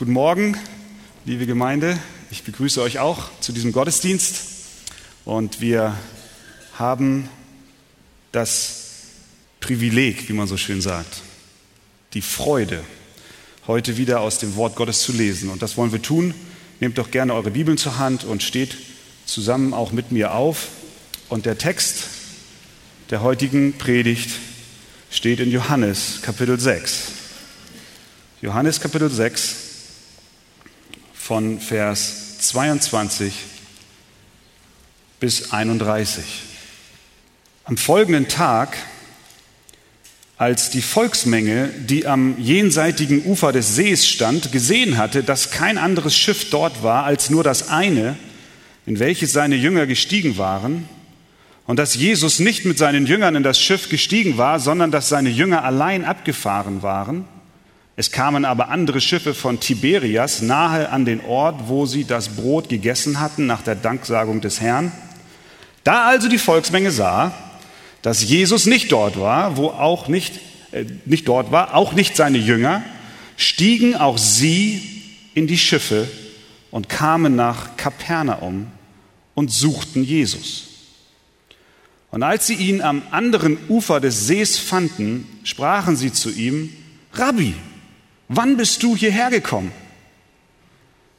Guten Morgen, liebe Gemeinde. Ich begrüße euch auch zu diesem Gottesdienst. Und wir haben das Privileg, wie man so schön sagt, die Freude, heute wieder aus dem Wort Gottes zu lesen. Und das wollen wir tun. Nehmt doch gerne eure Bibeln zur Hand und steht zusammen auch mit mir auf. Und der Text der heutigen Predigt steht in Johannes Kapitel 6. Johannes Kapitel 6 von Vers 22 bis 31. Am folgenden Tag, als die Volksmenge, die am jenseitigen Ufer des Sees stand, gesehen hatte, dass kein anderes Schiff dort war als nur das eine, in welches seine Jünger gestiegen waren, und dass Jesus nicht mit seinen Jüngern in das Schiff gestiegen war, sondern dass seine Jünger allein abgefahren waren, es kamen aber andere Schiffe von Tiberias nahe an den Ort, wo sie das Brot gegessen hatten nach der Danksagung des Herrn. Da also die Volksmenge sah, dass Jesus nicht dort war, wo auch nicht, äh, nicht dort war, auch nicht seine Jünger, stiegen auch sie in die Schiffe und kamen nach Kapernaum und suchten Jesus. Und als sie ihn am anderen Ufer des Sees fanden, sprachen sie zu ihm, Rabbi, wann bist du hierher gekommen?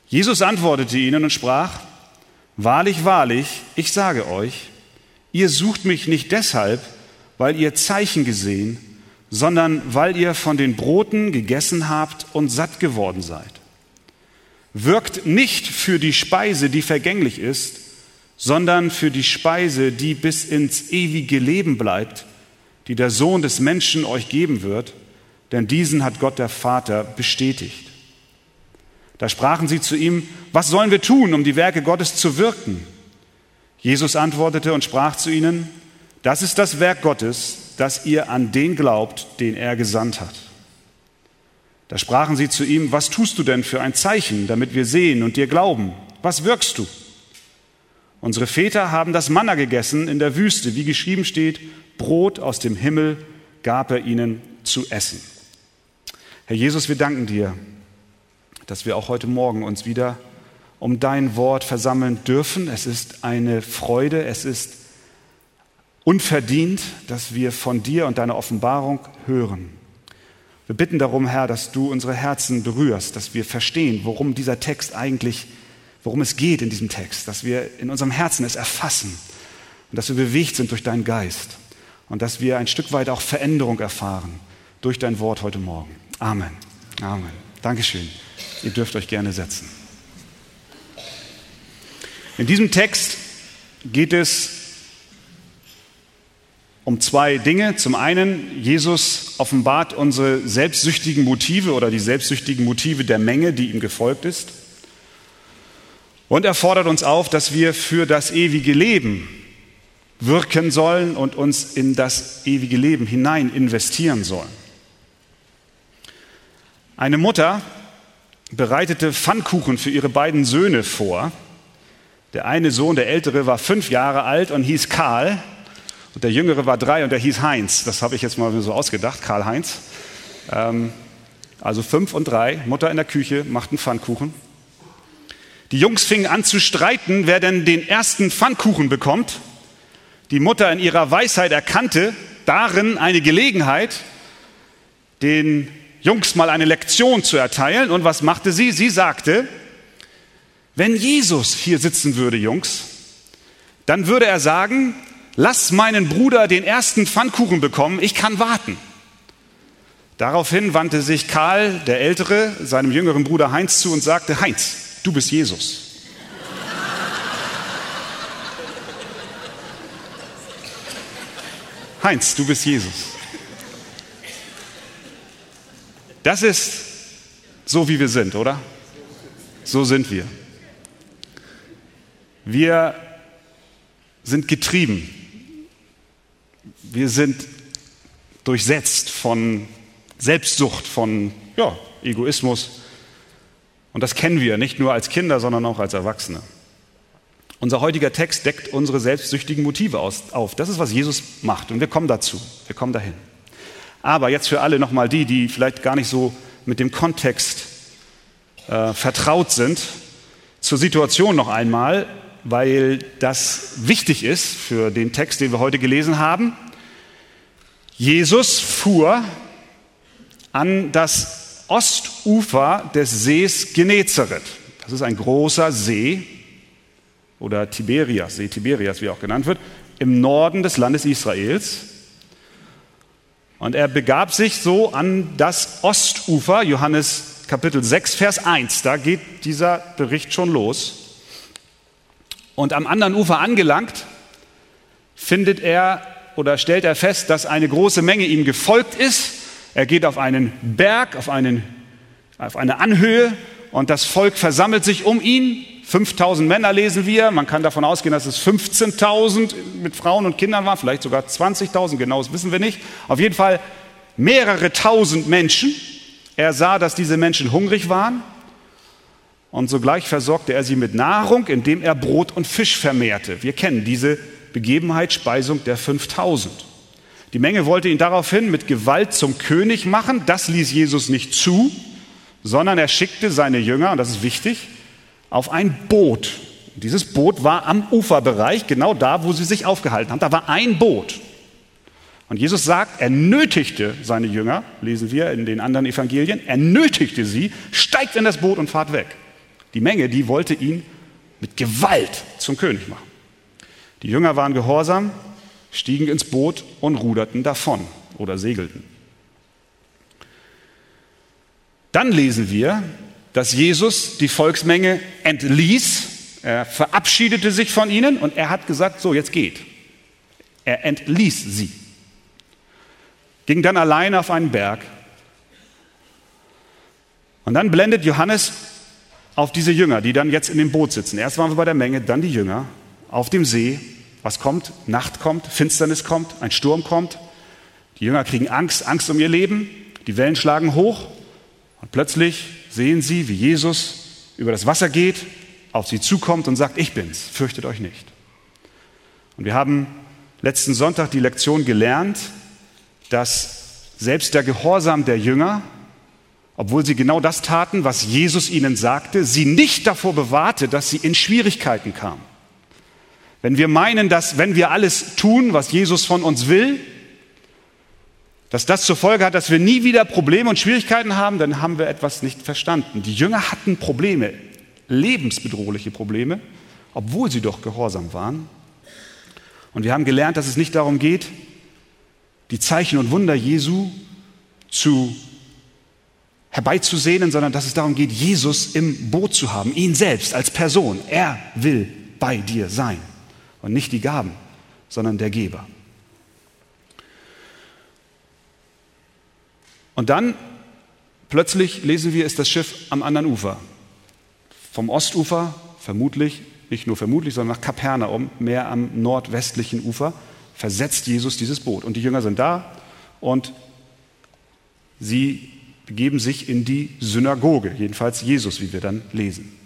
Jesus antwortete ihnen und sprach, Wahrlich, wahrlich, ich sage euch, ihr sucht mich nicht deshalb, weil ihr Zeichen gesehen, sondern weil ihr von den Broten gegessen habt und satt geworden seid. Wirkt nicht für die Speise, die vergänglich ist, sondern für die Speise, die bis ins ewige Leben bleibt, die der Sohn des Menschen euch geben wird, denn diesen hat Gott der Vater bestätigt. Da sprachen sie zu ihm, was sollen wir tun, um die Werke Gottes zu wirken? Jesus antwortete und sprach zu ihnen, das ist das Werk Gottes, dass ihr an den glaubt, den er gesandt hat. Da sprachen sie zu ihm, was tust du denn für ein Zeichen, damit wir sehen und dir glauben? Was wirkst du? Unsere Väter haben das Manna gegessen in der Wüste, wie geschrieben steht, Brot aus dem Himmel gab er ihnen zu essen. Herr Jesus, wir danken dir, dass wir auch heute Morgen uns wieder um dein Wort versammeln dürfen. Es ist eine Freude, es ist unverdient, dass wir von dir und deiner Offenbarung hören. Wir bitten darum, Herr, dass du unsere Herzen berührst, dass wir verstehen, worum dieser Text eigentlich, worum es geht in diesem Text, dass wir in unserem Herzen es erfassen und dass wir bewegt sind durch deinen Geist und dass wir ein Stück weit auch Veränderung erfahren durch dein Wort heute Morgen. Amen. Amen. Dankeschön. Ihr dürft euch gerne setzen. In diesem Text geht es um zwei Dinge. Zum einen, Jesus offenbart unsere selbstsüchtigen Motive oder die selbstsüchtigen Motive der Menge, die ihm gefolgt ist. Und er fordert uns auf, dass wir für das ewige Leben wirken sollen und uns in das ewige Leben hinein investieren sollen. Eine Mutter bereitete Pfannkuchen für ihre beiden Söhne vor. Der eine Sohn, der ältere, war fünf Jahre alt und hieß Karl. Und der jüngere war drei und der hieß Heinz. Das habe ich jetzt mal so ausgedacht, Karl-Heinz. Ähm, also fünf und drei, Mutter in der Küche, machten Pfannkuchen. Die Jungs fingen an zu streiten, wer denn den ersten Pfannkuchen bekommt. Die Mutter in ihrer Weisheit erkannte darin eine Gelegenheit, den Jungs mal eine Lektion zu erteilen. Und was machte sie? Sie sagte, wenn Jesus hier sitzen würde, Jungs, dann würde er sagen, lass meinen Bruder den ersten Pfannkuchen bekommen, ich kann warten. Daraufhin wandte sich Karl, der Ältere, seinem jüngeren Bruder Heinz zu und sagte, Heinz, du bist Jesus. Heinz, du bist Jesus. Das ist so, wie wir sind, oder? So sind wir. Wir sind getrieben. Wir sind durchsetzt von Selbstsucht, von ja, Egoismus. Und das kennen wir nicht nur als Kinder, sondern auch als Erwachsene. Unser heutiger Text deckt unsere selbstsüchtigen Motive auf. Das ist, was Jesus macht. Und wir kommen dazu. Wir kommen dahin. Aber jetzt für alle nochmal die, die vielleicht gar nicht so mit dem Kontext äh, vertraut sind. Zur Situation noch einmal, weil das wichtig ist für den Text, den wir heute gelesen haben. Jesus fuhr an das Ostufer des Sees Genezareth. Das ist ein großer See oder Tiberias, See Tiberias, wie auch genannt wird, im Norden des Landes Israels. Und er begab sich so an das Ostufer, Johannes Kapitel 6, Vers 1. Da geht dieser Bericht schon los. Und am anderen Ufer angelangt, findet er oder stellt er fest, dass eine große Menge ihm gefolgt ist. Er geht auf einen Berg, auf, einen, auf eine Anhöhe und das Volk versammelt sich um ihn. 5000 Männer lesen wir. Man kann davon ausgehen, dass es 15.000 mit Frauen und Kindern waren, vielleicht sogar 20.000, genau das wissen wir nicht. Auf jeden Fall mehrere tausend Menschen. Er sah, dass diese Menschen hungrig waren und sogleich versorgte er sie mit Nahrung, indem er Brot und Fisch vermehrte. Wir kennen diese Begebenheit, Speisung der 5000. Die Menge wollte ihn daraufhin mit Gewalt zum König machen. Das ließ Jesus nicht zu, sondern er schickte seine Jünger, und das ist wichtig, auf ein Boot. Dieses Boot war am Uferbereich, genau da, wo sie sich aufgehalten haben. Da war ein Boot. Und Jesus sagt, er nötigte seine Jünger, lesen wir in den anderen Evangelien, er nötigte sie, steigt in das Boot und fahrt weg. Die Menge, die wollte ihn mit Gewalt zum König machen. Die Jünger waren gehorsam, stiegen ins Boot und ruderten davon oder segelten. Dann lesen wir, dass Jesus die Volksmenge entließ, er verabschiedete sich von ihnen und er hat gesagt, so jetzt geht. Er entließ sie, ging dann alleine auf einen Berg. Und dann blendet Johannes auf diese Jünger, die dann jetzt in dem Boot sitzen. Erst waren wir bei der Menge, dann die Jünger auf dem See. Was kommt? Nacht kommt, Finsternis kommt, ein Sturm kommt. Die Jünger kriegen Angst, Angst um ihr Leben. Die Wellen schlagen hoch und plötzlich sehen sie, wie Jesus über das Wasser geht, auf sie zukommt und sagt, ich bin's, fürchtet euch nicht. Und wir haben letzten Sonntag die Lektion gelernt, dass selbst der Gehorsam der Jünger, obwohl sie genau das taten, was Jesus ihnen sagte, sie nicht davor bewahrte, dass sie in Schwierigkeiten kamen. Wenn wir meinen, dass wenn wir alles tun, was Jesus von uns will, dass das zur Folge hat, dass wir nie wieder Probleme und Schwierigkeiten haben, dann haben wir etwas nicht verstanden. Die Jünger hatten Probleme, lebensbedrohliche Probleme, obwohl sie doch gehorsam waren. Und wir haben gelernt, dass es nicht darum geht, die Zeichen und Wunder Jesu zu herbeizusehnen, sondern dass es darum geht, Jesus im Boot zu haben, ihn selbst als Person. Er will bei dir sein. Und nicht die Gaben, sondern der Geber. Und dann plötzlich lesen wir, ist das Schiff am anderen Ufer. Vom Ostufer, vermutlich, nicht nur vermutlich, sondern nach Kapernaum, mehr am nordwestlichen Ufer, versetzt Jesus dieses Boot. Und die Jünger sind da und sie begeben sich in die Synagoge, jedenfalls Jesus, wie wir dann lesen.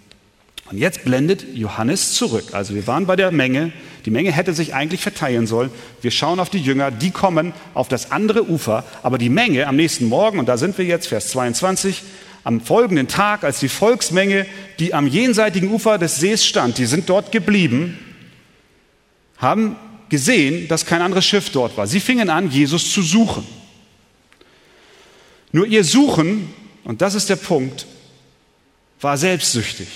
Und jetzt blendet Johannes zurück. Also wir waren bei der Menge. Die Menge hätte sich eigentlich verteilen sollen. Wir schauen auf die Jünger, die kommen auf das andere Ufer. Aber die Menge am nächsten Morgen, und da sind wir jetzt, Vers 22, am folgenden Tag, als die Volksmenge, die am jenseitigen Ufer des Sees stand, die sind dort geblieben, haben gesehen, dass kein anderes Schiff dort war. Sie fingen an, Jesus zu suchen. Nur ihr Suchen, und das ist der Punkt, war selbstsüchtig.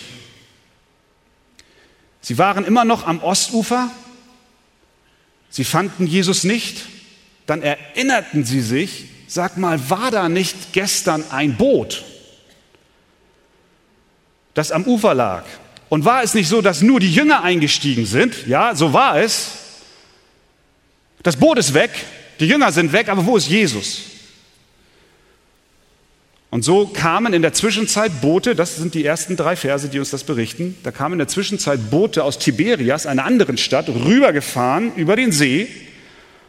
Sie waren immer noch am Ostufer, sie fanden Jesus nicht, dann erinnerten sie sich, sag mal, war da nicht gestern ein Boot, das am Ufer lag? Und war es nicht so, dass nur die Jünger eingestiegen sind? Ja, so war es. Das Boot ist weg, die Jünger sind weg, aber wo ist Jesus? Und so kamen in der Zwischenzeit Boote, das sind die ersten drei Verse, die uns das berichten, da kamen in der Zwischenzeit Boote aus Tiberias, einer anderen Stadt, rübergefahren über den See.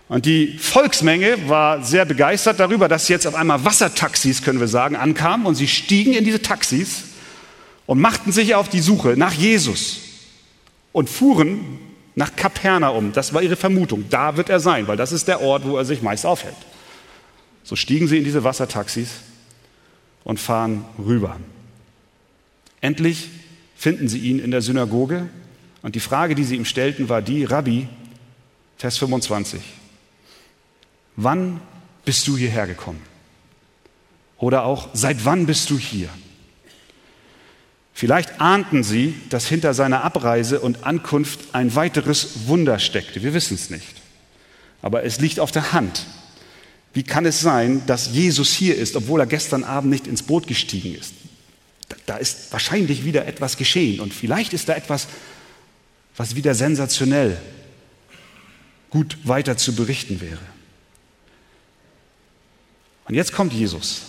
Und die Volksmenge war sehr begeistert darüber, dass jetzt auf einmal Wassertaxis, können wir sagen, ankamen. Und sie stiegen in diese Taxis und machten sich auf die Suche nach Jesus und fuhren nach Kapernaum. Das war ihre Vermutung. Da wird er sein, weil das ist der Ort, wo er sich meist aufhält. So stiegen sie in diese Wassertaxis und fahren rüber. Endlich finden sie ihn in der Synagoge und die Frage, die sie ihm stellten, war die, Rabbi, Vers 25, wann bist du hierher gekommen? Oder auch, seit wann bist du hier? Vielleicht ahnten sie, dass hinter seiner Abreise und Ankunft ein weiteres Wunder steckte. Wir wissen es nicht. Aber es liegt auf der Hand. Wie kann es sein, dass Jesus hier ist, obwohl er gestern Abend nicht ins Boot gestiegen ist? Da ist wahrscheinlich wieder etwas geschehen und vielleicht ist da etwas, was wieder sensationell gut weiter zu berichten wäre. Und jetzt kommt Jesus.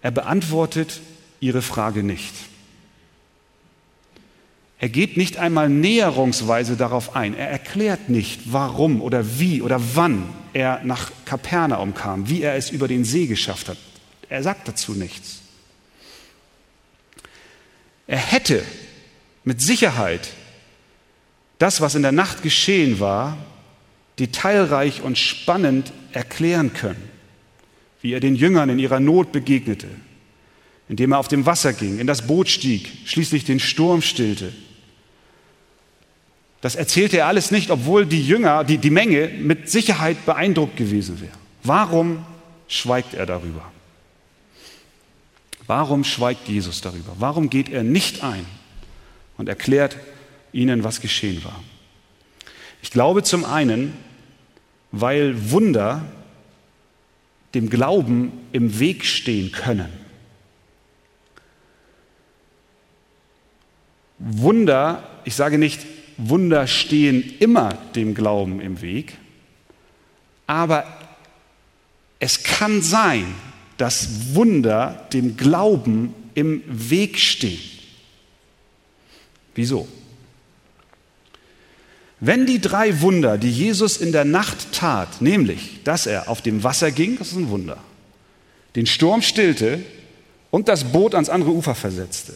Er beantwortet ihre Frage nicht. Er geht nicht einmal näherungsweise darauf ein. Er erklärt nicht, warum oder wie oder wann er nach Kapernaum kam, wie er es über den See geschafft hat. Er sagt dazu nichts. Er hätte mit Sicherheit das, was in der Nacht geschehen war, detailreich und spannend erklären können, wie er den Jüngern in ihrer Not begegnete, indem er auf dem Wasser ging, in das Boot stieg, schließlich den Sturm stillte. Das erzählte er alles nicht, obwohl die Jünger, die, die Menge mit Sicherheit beeindruckt gewesen wäre. Warum schweigt er darüber? Warum schweigt Jesus darüber? Warum geht er nicht ein und erklärt ihnen, was geschehen war? Ich glaube zum einen, weil Wunder dem Glauben im Weg stehen können. Wunder, ich sage nicht, Wunder stehen immer dem Glauben im Weg, aber es kann sein, dass Wunder dem Glauben im Weg stehen. Wieso? Wenn die drei Wunder, die Jesus in der Nacht tat, nämlich, dass er auf dem Wasser ging, das ist ein Wunder, den Sturm stillte und das Boot ans andere Ufer versetzte,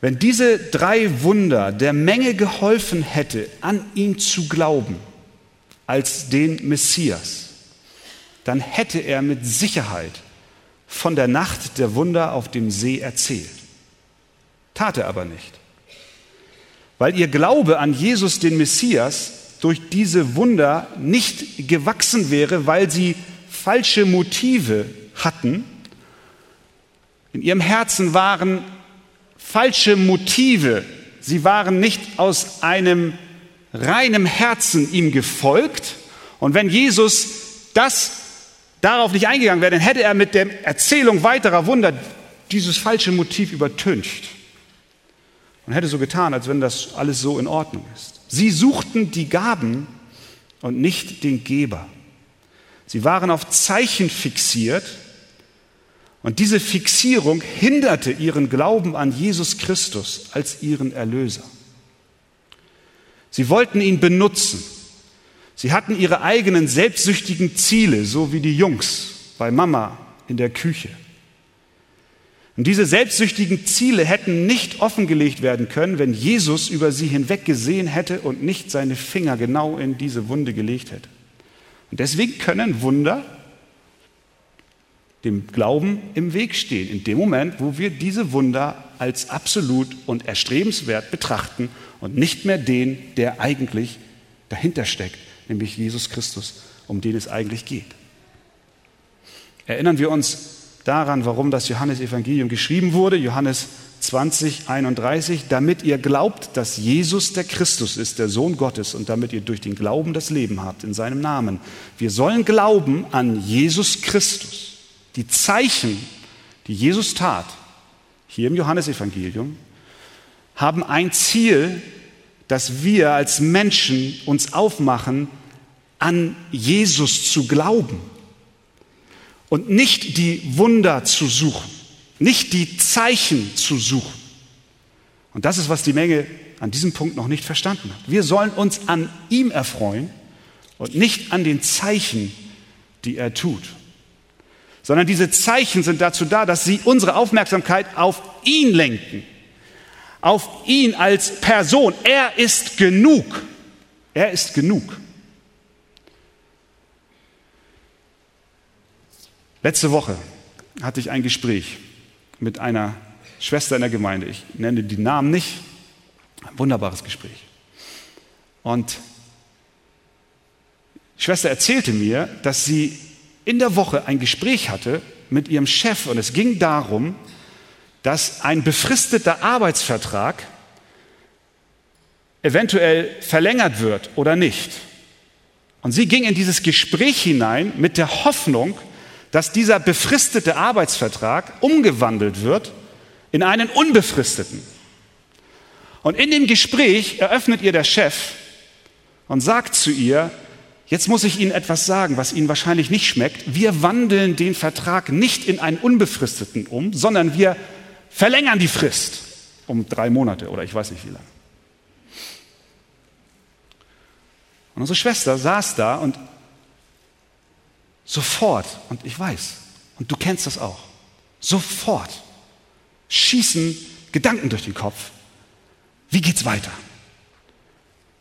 wenn diese drei Wunder der Menge geholfen hätte, an ihn zu glauben als den Messias, dann hätte er mit Sicherheit von der Nacht der Wunder auf dem See erzählt. Tat er aber nicht. Weil ihr Glaube an Jesus, den Messias, durch diese Wunder nicht gewachsen wäre, weil sie falsche Motive hatten. In ihrem Herzen waren falsche Motive. Sie waren nicht aus einem reinem Herzen ihm gefolgt. Und wenn Jesus das darauf nicht eingegangen wäre, dann hätte er mit der Erzählung weiterer Wunder dieses falsche Motiv übertüncht und hätte so getan, als wenn das alles so in Ordnung ist. Sie suchten die Gaben und nicht den Geber. Sie waren auf Zeichen fixiert und diese Fixierung hinderte ihren Glauben an Jesus Christus als ihren Erlöser. Sie wollten ihn benutzen, Sie hatten ihre eigenen selbstsüchtigen Ziele, so wie die Jungs bei Mama in der Küche. Und diese selbstsüchtigen Ziele hätten nicht offengelegt werden können, wenn Jesus über sie hinweg gesehen hätte und nicht seine Finger genau in diese Wunde gelegt hätte. Und deswegen können Wunder dem Glauben im Weg stehen, in dem Moment, wo wir diese Wunder als absolut und erstrebenswert betrachten und nicht mehr den, der eigentlich dahinter steckt, nämlich Jesus Christus, um den es eigentlich geht. Erinnern wir uns daran, warum das Johannesevangelium geschrieben wurde, Johannes 20, 31, damit ihr glaubt, dass Jesus der Christus ist, der Sohn Gottes, und damit ihr durch den Glauben das Leben habt in seinem Namen. Wir sollen glauben an Jesus Christus. Die Zeichen, die Jesus tat, hier im Johannesevangelium, haben ein Ziel, dass wir als Menschen uns aufmachen, an Jesus zu glauben und nicht die Wunder zu suchen, nicht die Zeichen zu suchen. Und das ist, was die Menge an diesem Punkt noch nicht verstanden hat. Wir sollen uns an ihm erfreuen und nicht an den Zeichen, die er tut. Sondern diese Zeichen sind dazu da, dass sie unsere Aufmerksamkeit auf ihn lenken, auf ihn als Person. Er ist genug. Er ist genug. Letzte Woche hatte ich ein Gespräch mit einer Schwester in der Gemeinde. Ich nenne die Namen nicht. Ein wunderbares Gespräch. Und die Schwester erzählte mir, dass sie in der Woche ein Gespräch hatte mit ihrem Chef und es ging darum, dass ein befristeter Arbeitsvertrag eventuell verlängert wird oder nicht. Und sie ging in dieses Gespräch hinein mit der Hoffnung, dass dieser befristete Arbeitsvertrag umgewandelt wird in einen unbefristeten. Und in dem Gespräch eröffnet ihr der Chef und sagt zu ihr, jetzt muss ich Ihnen etwas sagen, was Ihnen wahrscheinlich nicht schmeckt. Wir wandeln den Vertrag nicht in einen unbefristeten um, sondern wir verlängern die Frist um drei Monate oder ich weiß nicht wie lange. Und unsere Schwester saß da und sofort, und ich weiß, und du kennst das auch, sofort schießen Gedanken durch den Kopf. Wie geht's weiter?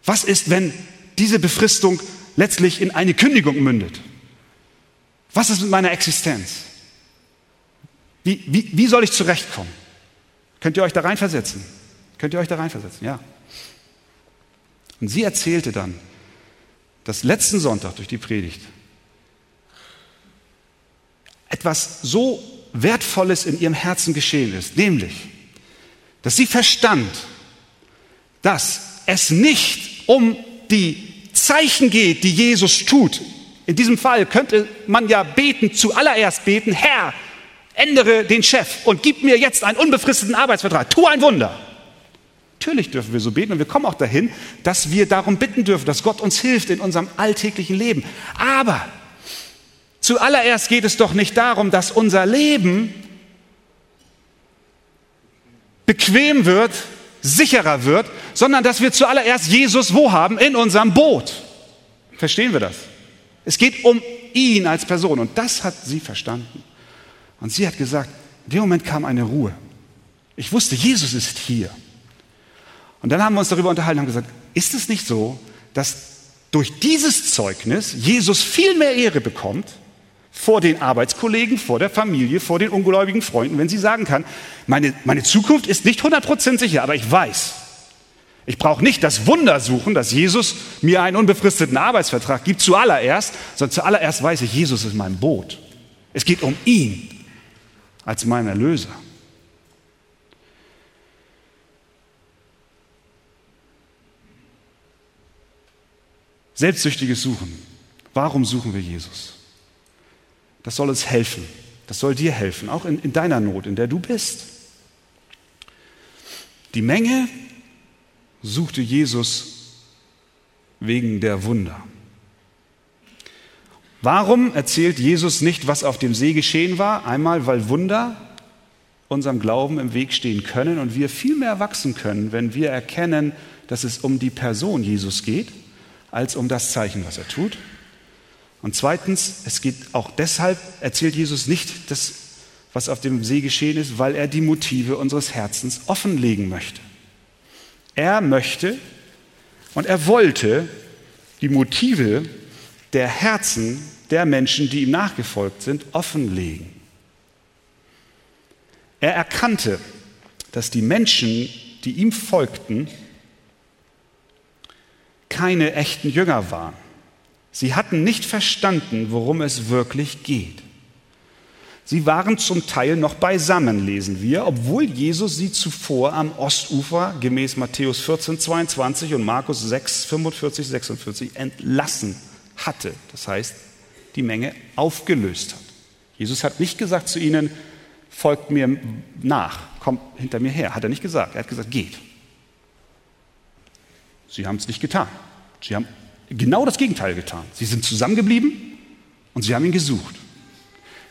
Was ist, wenn diese Befristung letztlich in eine Kündigung mündet? Was ist mit meiner Existenz? Wie, wie, wie soll ich zurechtkommen? Könnt ihr euch da reinversetzen? Könnt ihr euch da reinversetzen? Ja. Und sie erzählte dann, dass letzten Sonntag durch die Predigt etwas so Wertvolles in ihrem Herzen geschehen ist, nämlich, dass sie verstand, dass es nicht um die Zeichen geht, die Jesus tut. In diesem Fall könnte man ja beten, zuallererst beten, Herr, ändere den Chef und gib mir jetzt einen unbefristeten Arbeitsvertrag. Tu ein Wunder. Natürlich dürfen wir so beten und wir kommen auch dahin, dass wir darum bitten dürfen, dass Gott uns hilft in unserem alltäglichen Leben. Aber zuallererst geht es doch nicht darum, dass unser Leben bequem wird, sicherer wird, sondern dass wir zuallererst Jesus wo haben? In unserem Boot. Verstehen wir das? Es geht um ihn als Person und das hat sie verstanden. Und sie hat gesagt, in dem Moment kam eine Ruhe. Ich wusste, Jesus ist hier. Und dann haben wir uns darüber unterhalten und haben gesagt, ist es nicht so, dass durch dieses Zeugnis Jesus viel mehr Ehre bekommt vor den Arbeitskollegen, vor der Familie, vor den ungläubigen Freunden, wenn sie sagen kann, meine, meine Zukunft ist nicht 100% sicher, aber ich weiß, ich brauche nicht das Wunder suchen, dass Jesus mir einen unbefristeten Arbeitsvertrag gibt, zuallererst, sondern zuallererst weiß ich, Jesus ist mein Boot. Es geht um ihn als mein Erlöser. Selbstsüchtiges Suchen. Warum suchen wir Jesus? Das soll uns helfen. Das soll dir helfen, auch in, in deiner Not, in der du bist. Die Menge suchte Jesus wegen der Wunder. Warum erzählt Jesus nicht, was auf dem See geschehen war? Einmal, weil Wunder unserem Glauben im Weg stehen können und wir viel mehr wachsen können, wenn wir erkennen, dass es um die Person Jesus geht als um das Zeichen, was er tut. Und zweitens, es geht auch deshalb, erzählt Jesus nicht das, was auf dem See geschehen ist, weil er die Motive unseres Herzens offenlegen möchte. Er möchte und er wollte die Motive der Herzen der Menschen, die ihm nachgefolgt sind, offenlegen. Er erkannte, dass die Menschen, die ihm folgten, keine echten Jünger waren. Sie hatten nicht verstanden, worum es wirklich geht. Sie waren zum Teil noch beisammen, lesen wir, obwohl Jesus sie zuvor am Ostufer gemäß Matthäus 14, 22 und Markus 6, 45, 46 entlassen hatte. Das heißt, die Menge aufgelöst hat. Jesus hat nicht gesagt zu ihnen, folgt mir nach, kommt hinter mir her. Hat er nicht gesagt. Er hat gesagt, geht. Sie haben es nicht getan. Sie haben genau das Gegenteil getan. Sie sind zusammengeblieben und sie haben ihn gesucht.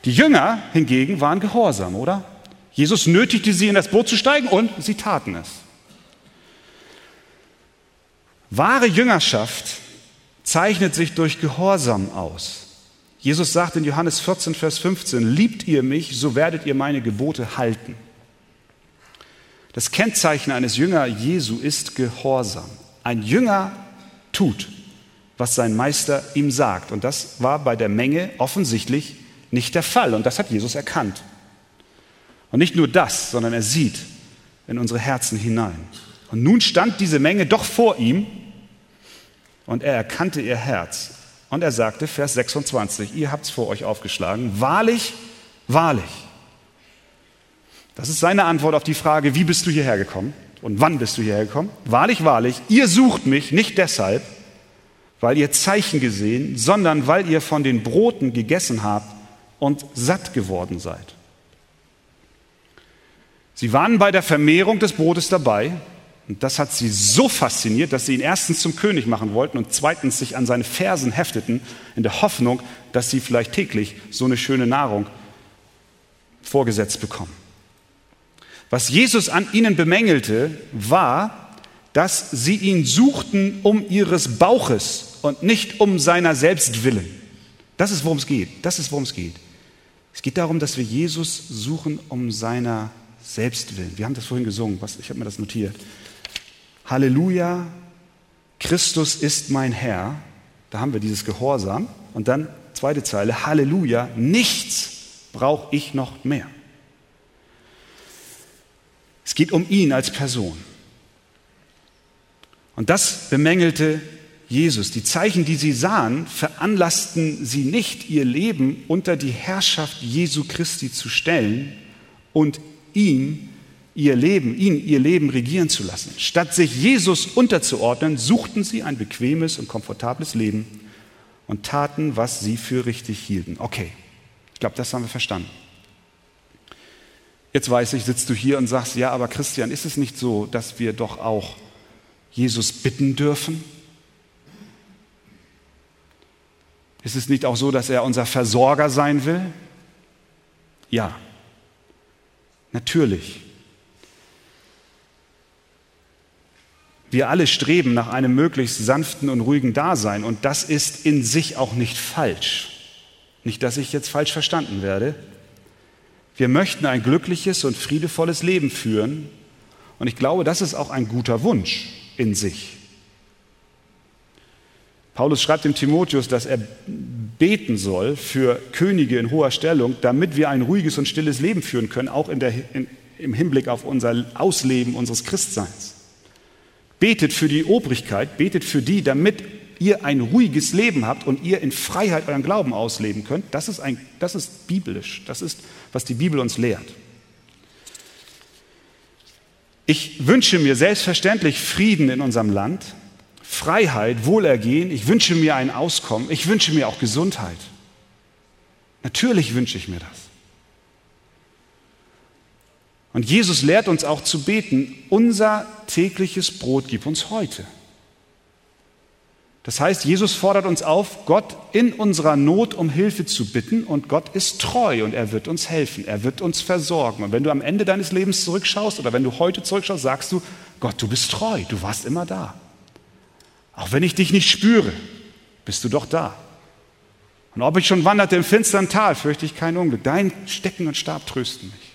Die Jünger hingegen waren gehorsam, oder? Jesus nötigte sie in das Boot zu steigen und sie taten es. Wahre Jüngerschaft zeichnet sich durch Gehorsam aus. Jesus sagt in Johannes 14, Vers 15, liebt ihr mich, so werdet ihr meine Gebote halten. Das Kennzeichen eines Jünger Jesu ist Gehorsam. Ein Jünger tut, was sein Meister ihm sagt. Und das war bei der Menge offensichtlich nicht der Fall. Und das hat Jesus erkannt. Und nicht nur das, sondern er sieht in unsere Herzen hinein. Und nun stand diese Menge doch vor ihm und er erkannte ihr Herz. Und er sagte, Vers 26, ihr habt es vor euch aufgeschlagen, wahrlich, wahrlich. Das ist seine Antwort auf die Frage, wie bist du hierher gekommen und wann bist du hierher gekommen? Wahrlich, wahrlich, ihr sucht mich nicht deshalb, weil ihr Zeichen gesehen, sondern weil ihr von den Broten gegessen habt und satt geworden seid. Sie waren bei der Vermehrung des Brotes dabei und das hat sie so fasziniert, dass sie ihn erstens zum König machen wollten und zweitens sich an seine Fersen hefteten, in der Hoffnung, dass sie vielleicht täglich so eine schöne Nahrung vorgesetzt bekommen. Was Jesus an ihnen bemängelte, war, dass sie ihn suchten um ihres Bauches und nicht um seiner selbst willen. Das ist, worum es geht. Das ist, worum es geht. Es geht darum, dass wir Jesus suchen um seiner selbst willen. Wir haben das vorhin gesungen. Was, ich habe mir das notiert. Halleluja, Christus ist mein Herr. Da haben wir dieses Gehorsam. Und dann zweite Zeile, Halleluja, nichts brauche ich noch mehr. Es geht um ihn als Person. Und das bemängelte Jesus. Die Zeichen, die sie sahen, veranlassten sie nicht, ihr Leben unter die Herrschaft Jesu Christi zu stellen und ihn ihr Leben, ihn ihr Leben regieren zu lassen. Statt sich Jesus unterzuordnen, suchten sie ein bequemes und komfortables Leben und taten, was sie für richtig hielten. Okay, ich glaube, das haben wir verstanden. Jetzt weiß ich, sitzt du hier und sagst, ja, aber Christian, ist es nicht so, dass wir doch auch Jesus bitten dürfen? Ist es nicht auch so, dass er unser Versorger sein will? Ja, natürlich. Wir alle streben nach einem möglichst sanften und ruhigen Dasein und das ist in sich auch nicht falsch. Nicht, dass ich jetzt falsch verstanden werde. Wir möchten ein glückliches und friedevolles Leben führen und ich glaube, das ist auch ein guter Wunsch in sich. Paulus schreibt dem Timotheus, dass er beten soll für Könige in hoher Stellung, damit wir ein ruhiges und stilles Leben führen können, auch in der, in, im Hinblick auf unser Ausleben unseres Christseins. Betet für die Obrigkeit, betet für die, damit ihr ein ruhiges Leben habt und ihr in Freiheit euren Glauben ausleben könnt. Das ist, ein, das ist biblisch. Das ist, was die Bibel uns lehrt. Ich wünsche mir selbstverständlich Frieden in unserem Land, Freiheit, Wohlergehen. Ich wünsche mir ein Auskommen. Ich wünsche mir auch Gesundheit. Natürlich wünsche ich mir das. Und Jesus lehrt uns auch zu beten, unser tägliches Brot gib uns heute. Das heißt, Jesus fordert uns auf, Gott in unserer Not um Hilfe zu bitten und Gott ist treu und er wird uns helfen, er wird uns versorgen. Und wenn du am Ende deines Lebens zurückschaust oder wenn du heute zurückschaust, sagst du, Gott, du bist treu, du warst immer da. Auch wenn ich dich nicht spüre, bist du doch da. Und ob ich schon wanderte im finstern Tal, fürchte ich kein Unglück. Dein Stecken und Stab trösten mich.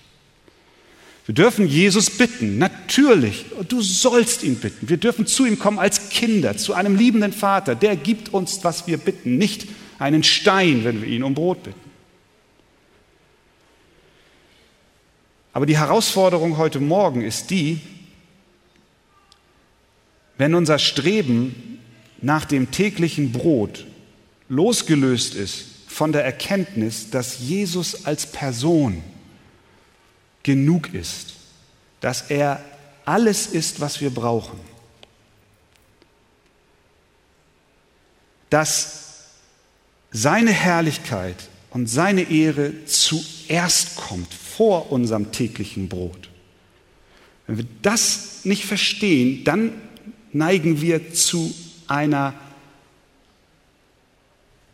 Wir dürfen Jesus bitten, natürlich. Du sollst ihn bitten. Wir dürfen zu ihm kommen als Kinder, zu einem liebenden Vater. Der gibt uns, was wir bitten, nicht einen Stein, wenn wir ihn um Brot bitten. Aber die Herausforderung heute Morgen ist die, wenn unser Streben nach dem täglichen Brot losgelöst ist von der Erkenntnis, dass Jesus als Person genug ist, dass er alles ist, was wir brauchen, dass seine Herrlichkeit und seine Ehre zuerst kommt vor unserem täglichen Brot. Wenn wir das nicht verstehen, dann neigen wir zu einer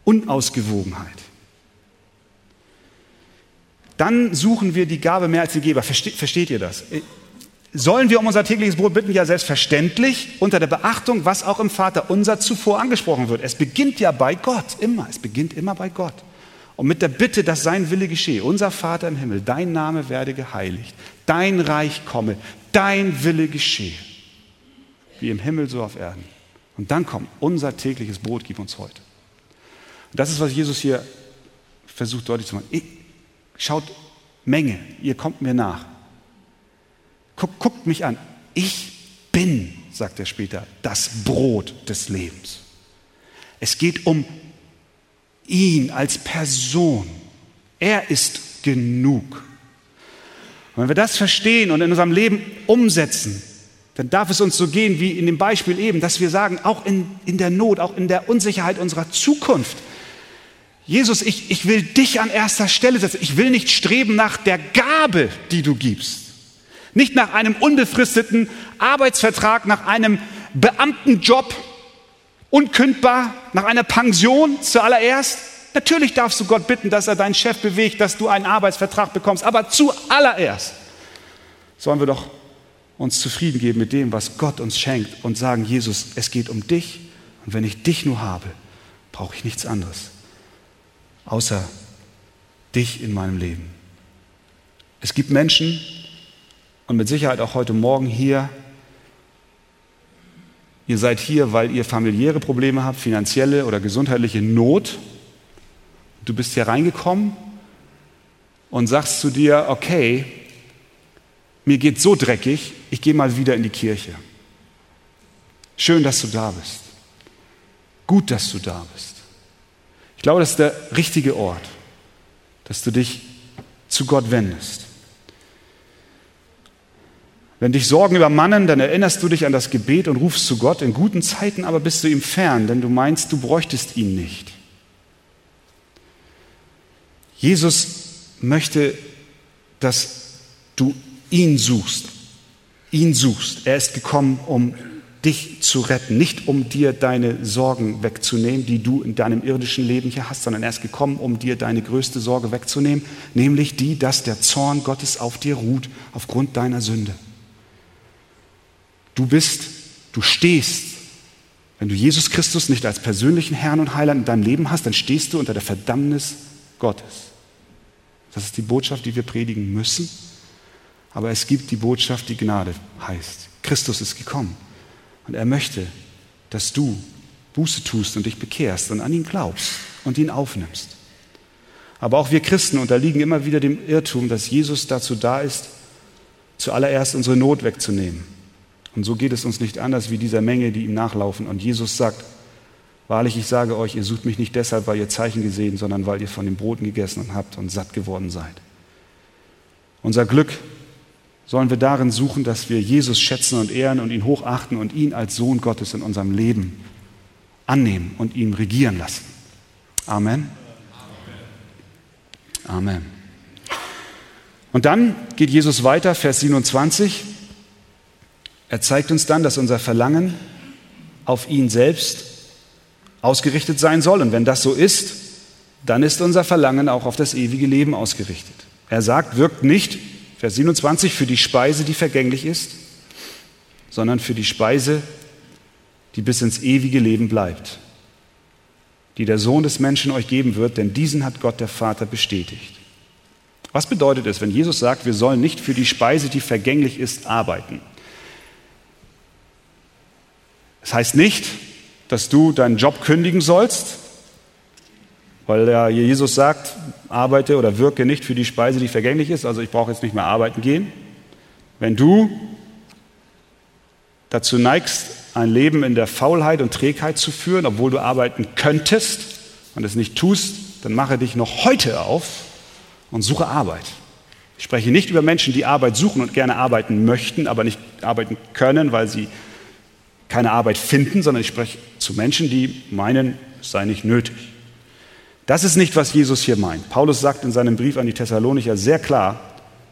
Unausgewogenheit dann suchen wir die Gabe mehr als den Geber. Versteht, versteht ihr das? Sollen wir um unser tägliches Brot bitten? Ja, selbstverständlich, unter der Beachtung, was auch im Vater unser zuvor angesprochen wird. Es beginnt ja bei Gott, immer. Es beginnt immer bei Gott. Und mit der Bitte, dass sein Wille geschehe. Unser Vater im Himmel, dein Name werde geheiligt. Dein Reich komme. Dein Wille geschehe. Wie im Himmel, so auf Erden. Und dann kommt, unser tägliches Brot gib uns heute. Und das ist, was Jesus hier versucht deutlich zu machen. Schaut Menge, ihr kommt mir nach. Guck, guckt mich an. Ich bin, sagt er später, das Brot des Lebens. Es geht um ihn als Person. Er ist genug. Und wenn wir das verstehen und in unserem Leben umsetzen, dann darf es uns so gehen wie in dem Beispiel eben, dass wir sagen, auch in, in der Not, auch in der Unsicherheit unserer Zukunft, Jesus, ich, ich will dich an erster Stelle setzen. Ich will nicht streben nach der Gabe, die du gibst. Nicht nach einem unbefristeten Arbeitsvertrag, nach einem Beamtenjob, unkündbar, nach einer Pension zuallererst. Natürlich darfst du Gott bitten, dass er deinen Chef bewegt, dass du einen Arbeitsvertrag bekommst, aber zuallererst sollen wir doch uns zufrieden geben mit dem, was Gott uns schenkt und sagen, Jesus, es geht um dich und wenn ich dich nur habe, brauche ich nichts anderes, außer dich in meinem Leben. Es gibt Menschen und mit Sicherheit auch heute Morgen hier, ihr seid hier, weil ihr familiäre Probleme habt, finanzielle oder gesundheitliche Not. Du bist hier reingekommen und sagst zu dir, okay, mir geht so dreckig, ich gehe mal wieder in die Kirche. Schön, dass du da bist. Gut, dass du da bist. Ich glaube, das ist der richtige Ort, dass du dich zu Gott wendest. Wenn dich Sorgen übermannen, dann erinnerst du dich an das Gebet und rufst zu Gott. In guten Zeiten aber bist du ihm fern, denn du meinst, du bräuchtest ihn nicht. Jesus möchte, dass du ihn suchst. Ihn suchst. Er ist gekommen, um dich zu retten, nicht um dir deine Sorgen wegzunehmen, die du in deinem irdischen Leben hier hast, sondern er ist gekommen, um dir deine größte Sorge wegzunehmen, nämlich die, dass der Zorn Gottes auf dir ruht aufgrund deiner Sünde. Du bist, du stehst, wenn du Jesus Christus nicht als persönlichen Herrn und Heiland in deinem Leben hast, dann stehst du unter der Verdammnis Gottes. Das ist die Botschaft, die wir predigen müssen aber es gibt die Botschaft, die Gnade heißt. Christus ist gekommen. Und er möchte, dass du Buße tust und dich bekehrst und an ihn glaubst und ihn aufnimmst. Aber auch wir Christen unterliegen immer wieder dem Irrtum, dass Jesus dazu da ist, zuallererst unsere Not wegzunehmen. Und so geht es uns nicht anders wie dieser Menge, die ihm nachlaufen. Und Jesus sagt, wahrlich, ich sage euch, ihr sucht mich nicht deshalb, weil ihr Zeichen gesehen, sondern weil ihr von den Broten gegessen habt und satt geworden seid. Unser Glück sollen wir darin suchen, dass wir Jesus schätzen und ehren und ihn hochachten und ihn als Sohn Gottes in unserem Leben annehmen und ihn regieren lassen. Amen. Amen. Und dann geht Jesus weiter, Vers 27. Er zeigt uns dann, dass unser Verlangen auf ihn selbst ausgerichtet sein soll. Und wenn das so ist, dann ist unser Verlangen auch auf das ewige Leben ausgerichtet. Er sagt, wirkt nicht Vers 27, für die Speise, die vergänglich ist, sondern für die Speise, die bis ins ewige Leben bleibt, die der Sohn des Menschen euch geben wird, denn diesen hat Gott der Vater bestätigt. Was bedeutet es, wenn Jesus sagt, wir sollen nicht für die Speise, die vergänglich ist, arbeiten? Es das heißt nicht, dass du deinen Job kündigen sollst, weil ja Jesus sagt, arbeite oder wirke nicht für die Speise, die vergänglich ist, also ich brauche jetzt nicht mehr arbeiten gehen. Wenn du dazu neigst, ein Leben in der Faulheit und Trägheit zu führen, obwohl du arbeiten könntest und es nicht tust, dann mache dich noch heute auf und suche Arbeit. Ich spreche nicht über Menschen, die Arbeit suchen und gerne arbeiten möchten, aber nicht arbeiten können, weil sie keine Arbeit finden, sondern ich spreche zu Menschen, die meinen, es sei nicht nötig. Das ist nicht, was Jesus hier meint. Paulus sagt in seinem Brief an die Thessalonicher sehr klar,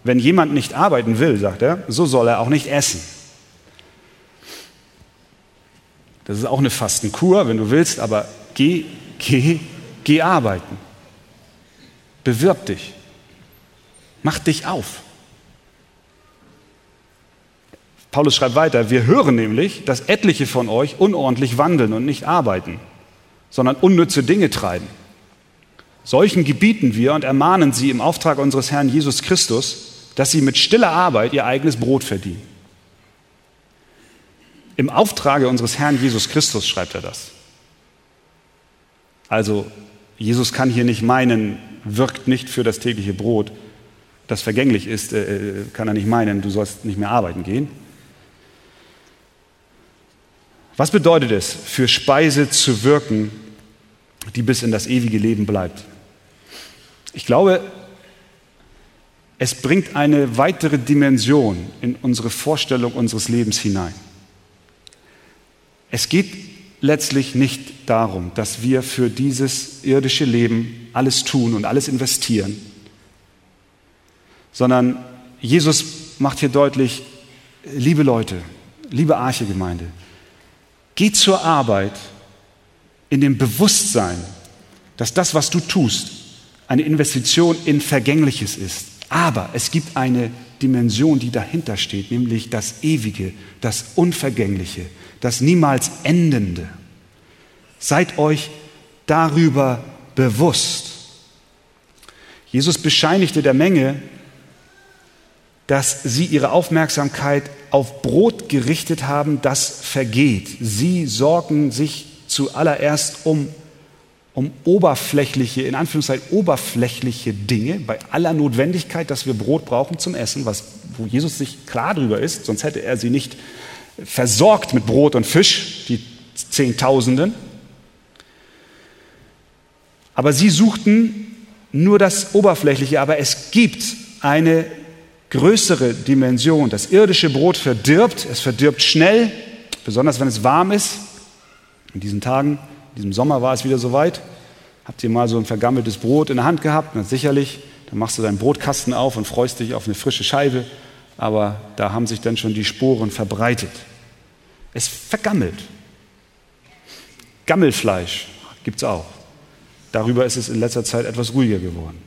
wenn jemand nicht arbeiten will, sagt er, so soll er auch nicht essen. Das ist auch eine Fastenkur, wenn du willst, aber geh, geh, geh arbeiten. Bewirb dich. Mach dich auf. Paulus schreibt weiter, wir hören nämlich, dass etliche von euch unordentlich wandeln und nicht arbeiten, sondern unnütze Dinge treiben. Solchen gebieten wir und ermahnen sie im Auftrag unseres Herrn Jesus Christus, dass sie mit stiller Arbeit ihr eigenes Brot verdienen. Im Auftrage unseres Herrn Jesus Christus schreibt er das. Also Jesus kann hier nicht meinen, wirkt nicht für das tägliche Brot, das vergänglich ist, äh, kann er nicht meinen, du sollst nicht mehr arbeiten gehen. Was bedeutet es, für Speise zu wirken, die bis in das ewige Leben bleibt? Ich glaube, es bringt eine weitere Dimension in unsere Vorstellung unseres Lebens hinein. Es geht letztlich nicht darum, dass wir für dieses irdische Leben alles tun und alles investieren, sondern Jesus macht hier deutlich, liebe Leute, liebe Arche-Gemeinde, geht zur Arbeit in dem Bewusstsein, dass das, was du tust, eine Investition in Vergängliches ist. Aber es gibt eine Dimension, die dahinter steht, nämlich das Ewige, das Unvergängliche, das niemals Endende. Seid euch darüber bewusst. Jesus bescheinigte der Menge, dass sie ihre Aufmerksamkeit auf Brot gerichtet haben, das vergeht. Sie sorgen sich zuallererst um um oberflächliche, in Anführungszeichen oberflächliche Dinge, bei aller Notwendigkeit, dass wir Brot brauchen zum Essen, was, wo Jesus sich klar drüber ist, sonst hätte er sie nicht versorgt mit Brot und Fisch, die Zehntausenden. Aber sie suchten nur das Oberflächliche, aber es gibt eine größere Dimension. Das irdische Brot verdirbt, es verdirbt schnell, besonders wenn es warm ist. In diesen Tagen diesem Sommer war es wieder soweit. Habt ihr mal so ein vergammeltes Brot in der Hand gehabt? Na, sicherlich. Dann machst du deinen Brotkasten auf und freust dich auf eine frische Scheibe. Aber da haben sich dann schon die Sporen verbreitet. Es vergammelt. Gammelfleisch gibt es auch. Darüber ist es in letzter Zeit etwas ruhiger geworden.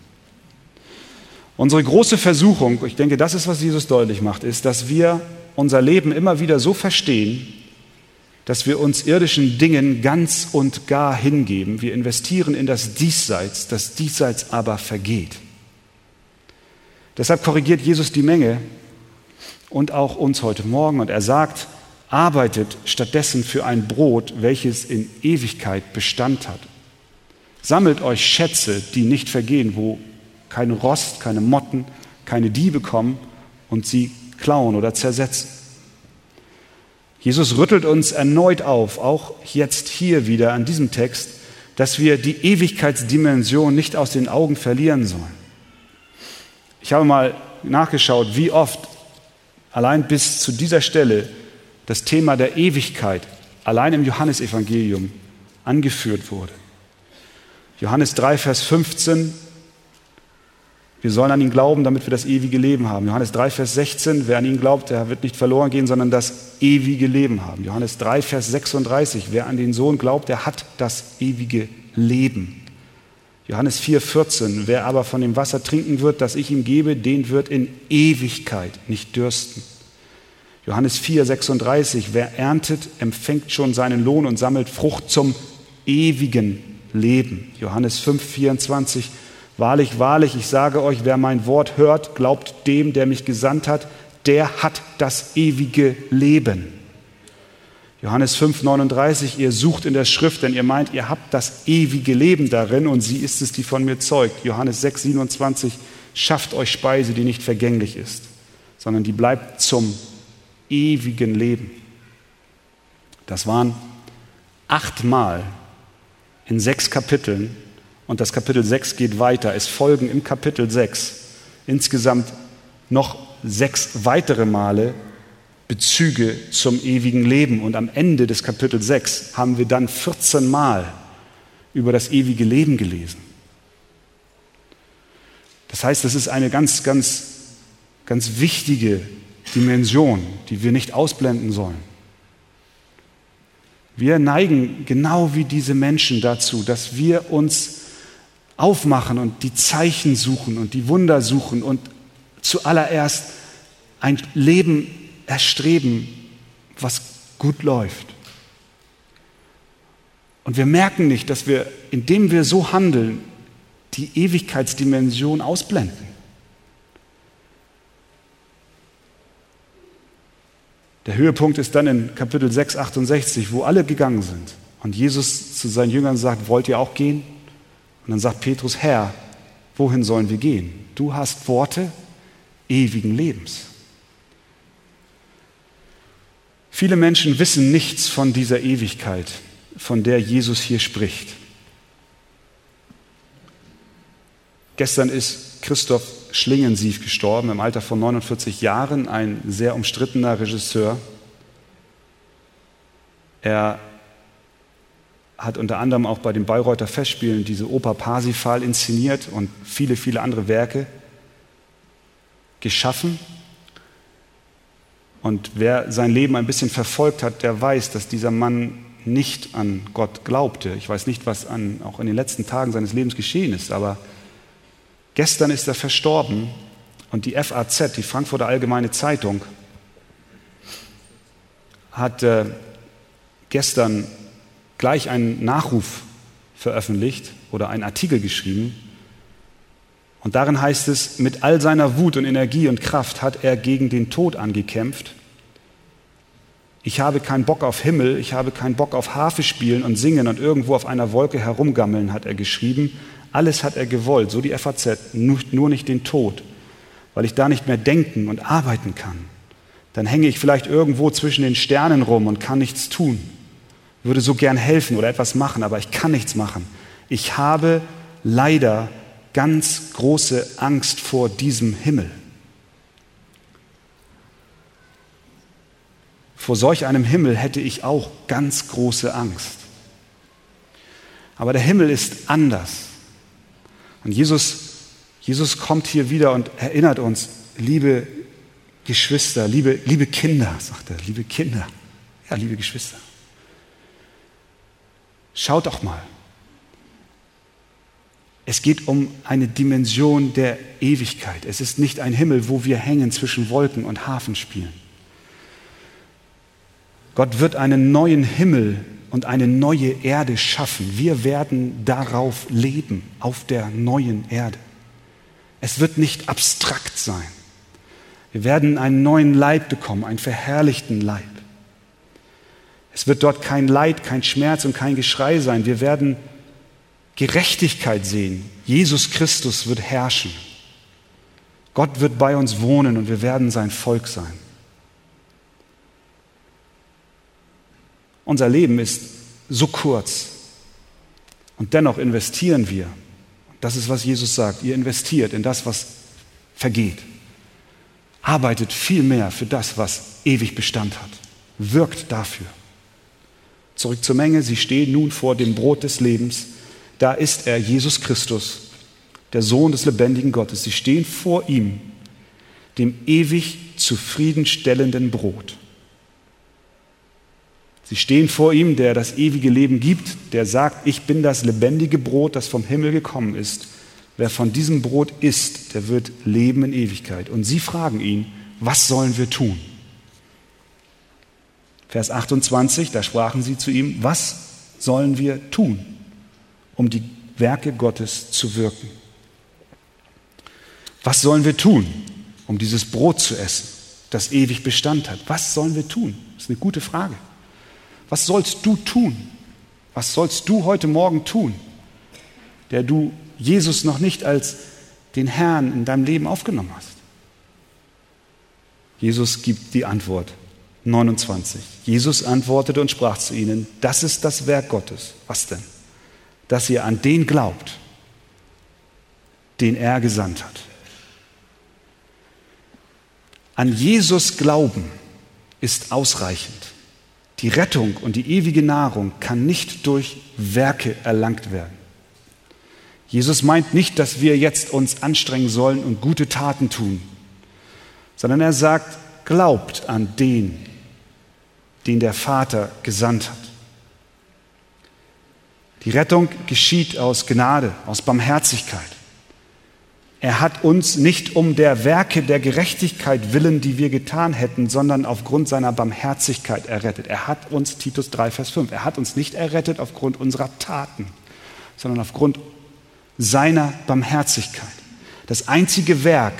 Unsere große Versuchung, ich denke, das ist, was Jesus deutlich macht, ist, dass wir unser Leben immer wieder so verstehen, dass wir uns irdischen Dingen ganz und gar hingeben. Wir investieren in das Diesseits, das Diesseits aber vergeht. Deshalb korrigiert Jesus die Menge und auch uns heute Morgen und er sagt, arbeitet stattdessen für ein Brot, welches in Ewigkeit Bestand hat. Sammelt euch Schätze, die nicht vergehen, wo keine Rost, keine Motten, keine Diebe kommen und sie klauen oder zersetzen. Jesus rüttelt uns erneut auf, auch jetzt hier wieder an diesem Text, dass wir die Ewigkeitsdimension nicht aus den Augen verlieren sollen. Ich habe mal nachgeschaut, wie oft allein bis zu dieser Stelle das Thema der Ewigkeit allein im Johannesevangelium angeführt wurde. Johannes 3, Vers 15 wir sollen an ihn glauben, damit wir das ewige Leben haben. Johannes 3, Vers 16, wer an ihn glaubt, der wird nicht verloren gehen, sondern das ewige Leben haben. Johannes 3, Vers 36, wer an den Sohn glaubt, der hat das ewige Leben. Johannes 4, 14, wer aber von dem Wasser trinken wird, das ich ihm gebe, den wird in Ewigkeit nicht dürsten. Johannes 4, 36, wer erntet, empfängt schon seinen Lohn und sammelt Frucht zum ewigen Leben. Johannes 5, 24, Wahrlich, wahrlich, ich sage euch, wer mein Wort hört, glaubt dem, der mich gesandt hat, der hat das ewige Leben. Johannes 5, 39, ihr sucht in der Schrift, denn ihr meint, ihr habt das ewige Leben darin und sie ist es, die von mir zeugt. Johannes 6, 27, schafft euch Speise, die nicht vergänglich ist, sondern die bleibt zum ewigen Leben. Das waren achtmal in sechs Kapiteln und das Kapitel 6 geht weiter. Es folgen im Kapitel 6 insgesamt noch sechs weitere Male Bezüge zum ewigen Leben. Und am Ende des Kapitels 6 haben wir dann 14 Mal über das ewige Leben gelesen. Das heißt, das ist eine ganz, ganz, ganz wichtige Dimension, die wir nicht ausblenden sollen. Wir neigen genau wie diese Menschen dazu, dass wir uns aufmachen und die Zeichen suchen und die Wunder suchen und zuallererst ein Leben erstreben, was gut läuft. Und wir merken nicht, dass wir, indem wir so handeln, die Ewigkeitsdimension ausblenden. Der Höhepunkt ist dann in Kapitel 6, 68, wo alle gegangen sind. Und Jesus zu seinen Jüngern sagt, wollt ihr auch gehen? Und dann sagt Petrus, Herr, wohin sollen wir gehen? Du hast Worte ewigen Lebens. Viele Menschen wissen nichts von dieser Ewigkeit, von der Jesus hier spricht. Gestern ist Christoph Schlingensief gestorben, im Alter von 49 Jahren, ein sehr umstrittener Regisseur. Er hat unter anderem auch bei den Bayreuther Festspielen diese Oper Parsifal inszeniert und viele, viele andere Werke geschaffen. Und wer sein Leben ein bisschen verfolgt hat, der weiß, dass dieser Mann nicht an Gott glaubte. Ich weiß nicht, was an, auch in den letzten Tagen seines Lebens geschehen ist, aber gestern ist er verstorben und die FAZ, die Frankfurter Allgemeine Zeitung, hat äh, gestern gleich einen Nachruf veröffentlicht oder einen Artikel geschrieben. Und darin heißt es, mit all seiner Wut und Energie und Kraft hat er gegen den Tod angekämpft. Ich habe keinen Bock auf Himmel, ich habe keinen Bock auf Harfe spielen und singen und irgendwo auf einer Wolke herumgammeln, hat er geschrieben. Alles hat er gewollt, so die FAZ, nur nicht den Tod, weil ich da nicht mehr denken und arbeiten kann. Dann hänge ich vielleicht irgendwo zwischen den Sternen rum und kann nichts tun würde so gern helfen oder etwas machen, aber ich kann nichts machen. Ich habe leider ganz große Angst vor diesem Himmel. Vor solch einem Himmel hätte ich auch ganz große Angst. Aber der Himmel ist anders. Und Jesus, Jesus kommt hier wieder und erinnert uns, liebe Geschwister, liebe, liebe Kinder, sagt er, liebe Kinder, ja, liebe Geschwister. Schaut doch mal. Es geht um eine Dimension der Ewigkeit. Es ist nicht ein Himmel, wo wir hängen zwischen Wolken und Hafen spielen. Gott wird einen neuen Himmel und eine neue Erde schaffen. Wir werden darauf leben, auf der neuen Erde. Es wird nicht abstrakt sein. Wir werden einen neuen Leib bekommen, einen verherrlichten Leib. Es wird dort kein Leid, kein Schmerz und kein Geschrei sein. Wir werden Gerechtigkeit sehen. Jesus Christus wird herrschen. Gott wird bei uns wohnen und wir werden sein Volk sein. Unser Leben ist so kurz und dennoch investieren wir. Das ist, was Jesus sagt. Ihr investiert in das, was vergeht. Arbeitet viel mehr für das, was ewig Bestand hat. Wirkt dafür. Zurück zur Menge, sie stehen nun vor dem Brot des Lebens. Da ist er, Jesus Christus, der Sohn des lebendigen Gottes. Sie stehen vor ihm, dem ewig zufriedenstellenden Brot. Sie stehen vor ihm, der das ewige Leben gibt, der sagt, ich bin das lebendige Brot, das vom Himmel gekommen ist. Wer von diesem Brot isst, der wird leben in Ewigkeit. Und sie fragen ihn, was sollen wir tun? Vers 28, da sprachen sie zu ihm, was sollen wir tun, um die Werke Gottes zu wirken? Was sollen wir tun, um dieses Brot zu essen, das ewig Bestand hat? Was sollen wir tun? Das ist eine gute Frage. Was sollst du tun? Was sollst du heute Morgen tun, der du Jesus noch nicht als den Herrn in deinem Leben aufgenommen hast? Jesus gibt die Antwort. 29. Jesus antwortete und sprach zu ihnen, das ist das Werk Gottes. Was denn? Dass ihr an den glaubt, den er gesandt hat. An Jesus glauben ist ausreichend. Die Rettung und die ewige Nahrung kann nicht durch Werke erlangt werden. Jesus meint nicht, dass wir jetzt uns anstrengen sollen und gute Taten tun, sondern er sagt, glaubt an den, den der Vater gesandt hat. Die Rettung geschieht aus Gnade, aus Barmherzigkeit. Er hat uns nicht um der Werke der Gerechtigkeit willen, die wir getan hätten, sondern aufgrund seiner Barmherzigkeit errettet. Er hat uns, Titus 3, Vers 5, er hat uns nicht errettet aufgrund unserer Taten, sondern aufgrund seiner Barmherzigkeit. Das einzige Werk,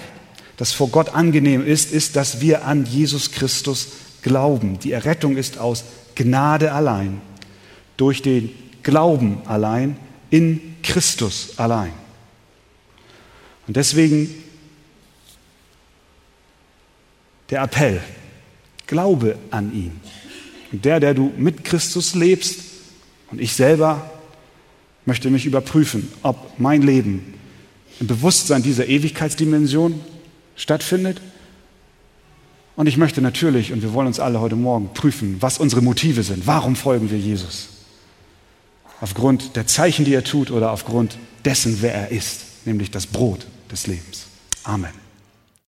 das vor Gott angenehm ist, ist, dass wir an Jesus Christus Glauben. Die Errettung ist aus Gnade allein, durch den Glauben allein, in Christus allein. Und deswegen der Appell, glaube an ihn. Und der, der du mit Christus lebst und ich selber möchte mich überprüfen, ob mein Leben im Bewusstsein dieser Ewigkeitsdimension stattfindet. Und ich möchte natürlich, und wir wollen uns alle heute Morgen prüfen, was unsere Motive sind. Warum folgen wir Jesus? Aufgrund der Zeichen, die er tut oder aufgrund dessen, wer er ist, nämlich das Brot des Lebens. Amen.